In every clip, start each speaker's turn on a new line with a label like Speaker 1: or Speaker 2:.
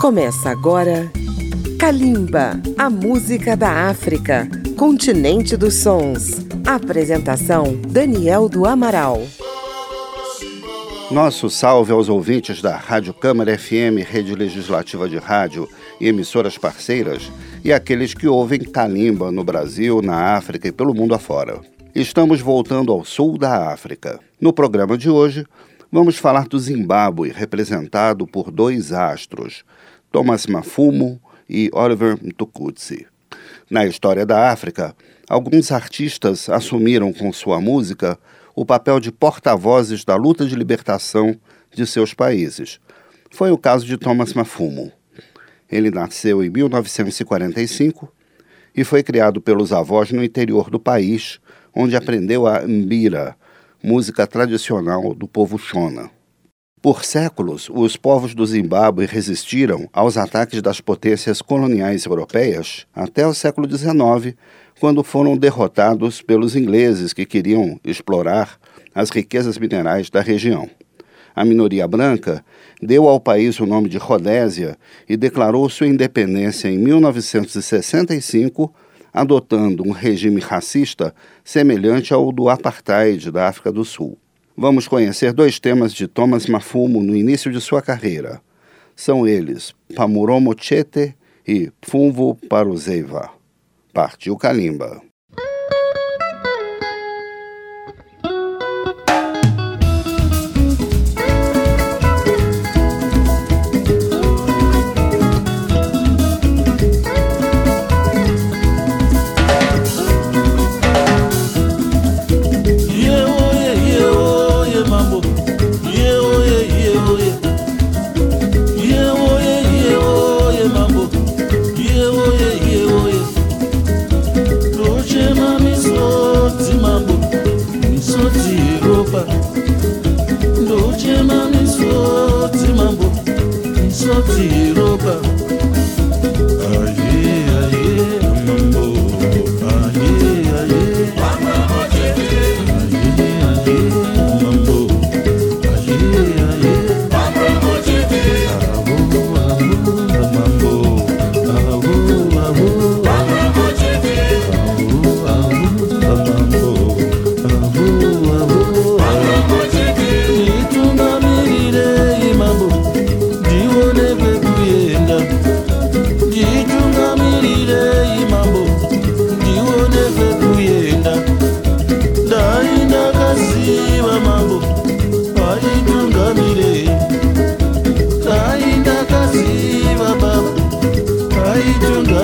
Speaker 1: Começa agora Kalimba, a música da África, continente dos sons. Apresentação Daniel do Amaral.
Speaker 2: Nosso salve aos ouvintes da Rádio Câmara FM, Rede Legislativa de Rádio e emissoras parceiras, e aqueles que ouvem Kalimba no Brasil, na África e pelo mundo afora. Estamos voltando ao sul da África. No programa de hoje, vamos falar do Zimbábue, representado por dois astros, Thomas Mafumo e Oliver Mtukudzi. Na história da África, alguns artistas assumiram com sua música o papel de porta-vozes da luta de libertação de seus países. Foi o caso de Thomas Mafumo. Ele nasceu em 1945 e foi criado pelos avós no interior do país, onde aprendeu a mbira, música tradicional do povo Shona. Por séculos, os povos do Zimbábue resistiram aos ataques das potências coloniais europeias até o século XIX, quando foram derrotados pelos ingleses que queriam explorar as riquezas minerais da região. A minoria branca deu ao país o nome de Rodésia e declarou sua independência em 1965, adotando um regime racista semelhante ao do apartheid da África do Sul. Vamos conhecer dois temas de Thomas Mafumo no início de sua carreira. São eles Pamuromo Chete e Pfumvo Paruzeiva. Partiu Kalimba.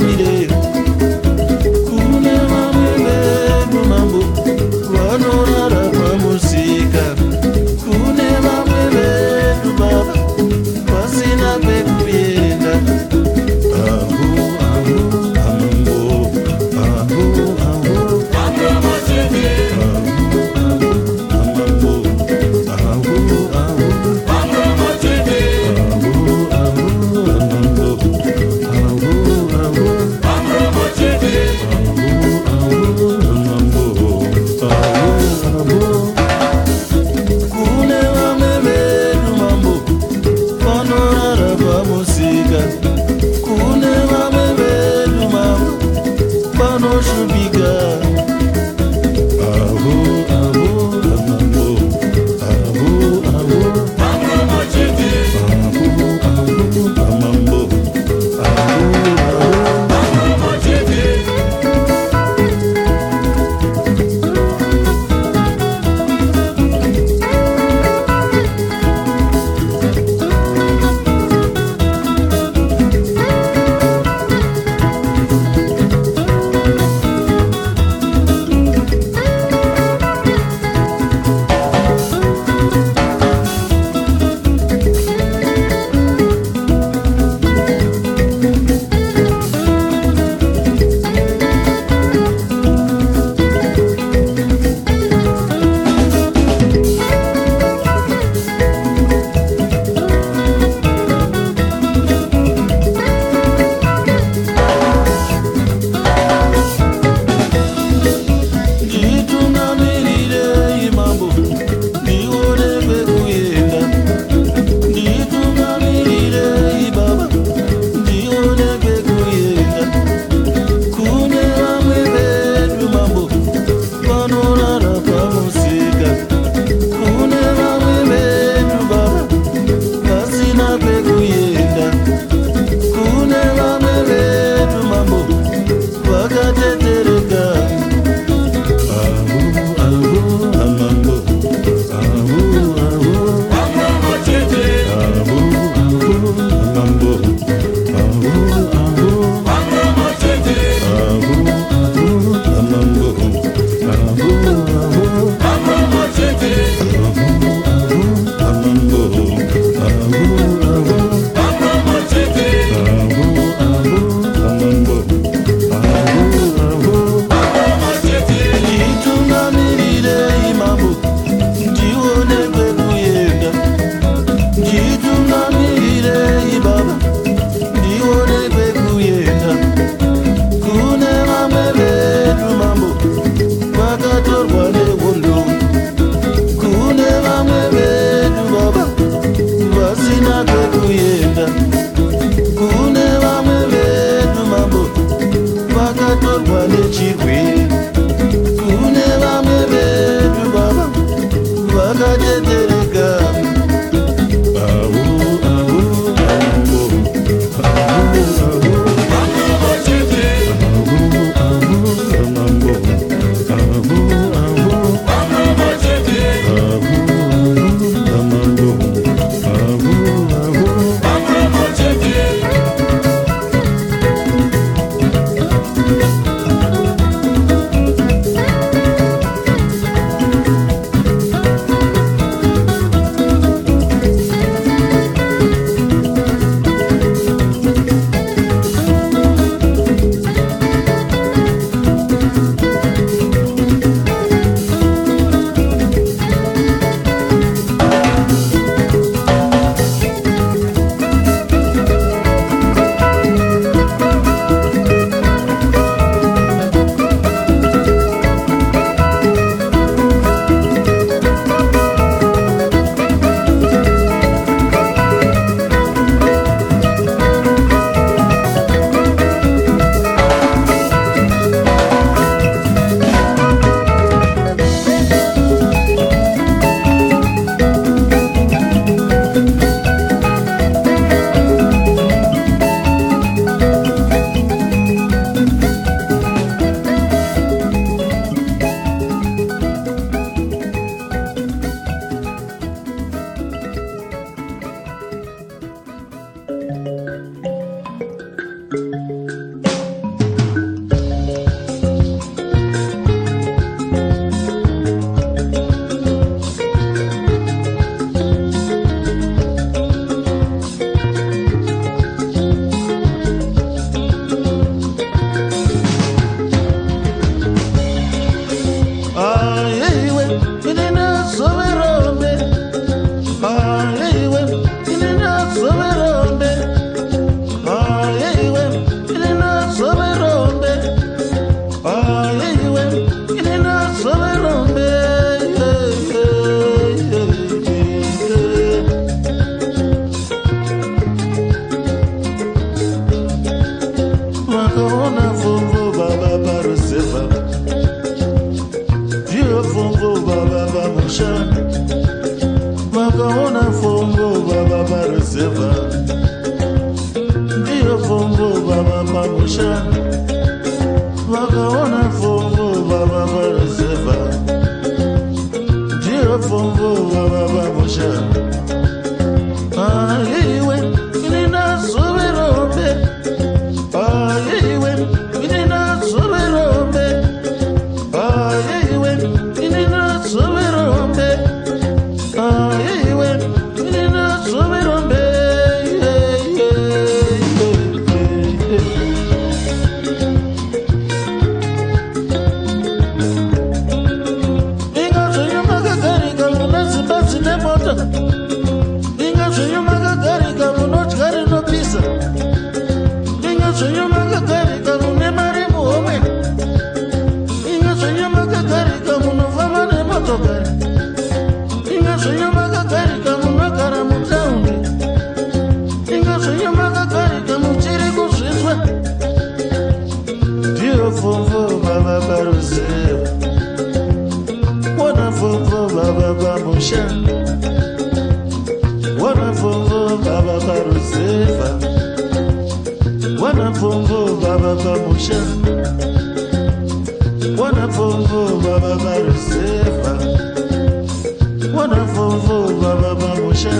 Speaker 3: me there. Dieu, vous, vous, vous, vous, baba musha wanafunvu baba barusefa. Wanafunvu baba bamusha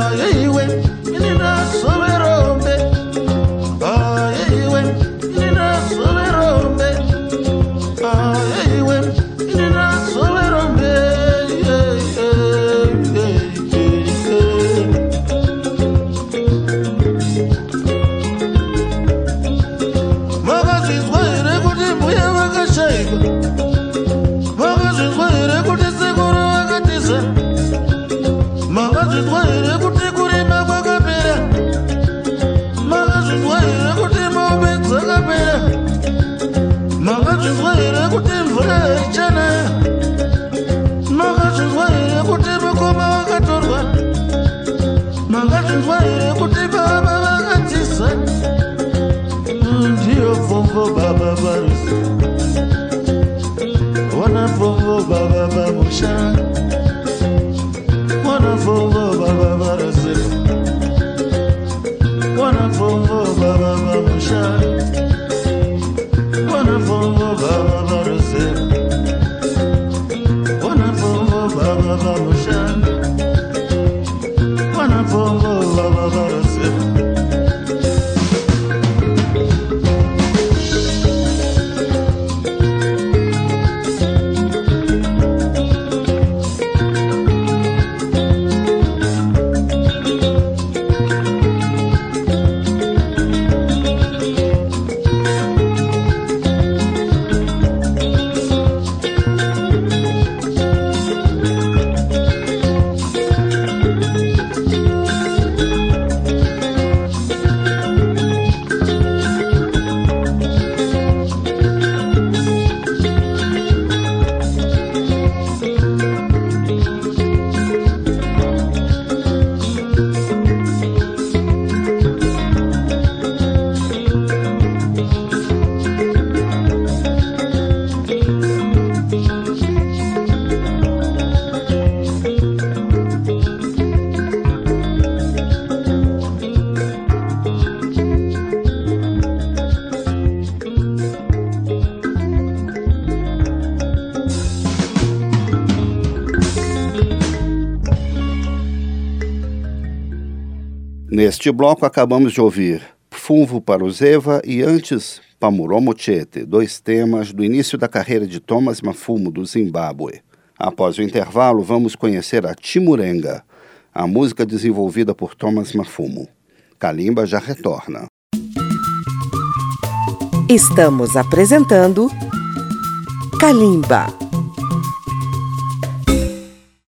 Speaker 3: yeah. here kuti kurima kwakapera makazvinzwa here kuti maope dzakapera. Makazvinzwa here kuti mvura haichana baba barasır Kona bombo baba baba
Speaker 2: Neste bloco acabamos de ouvir Funvo para o Zeva e antes Pamuromo Chete, dois temas do início da carreira de Thomas Mafumo do Zimbábue. Após o intervalo, vamos conhecer a Timurenga, a música desenvolvida por Thomas Mafumo. Kalimba já retorna.
Speaker 1: Estamos apresentando Kalimba.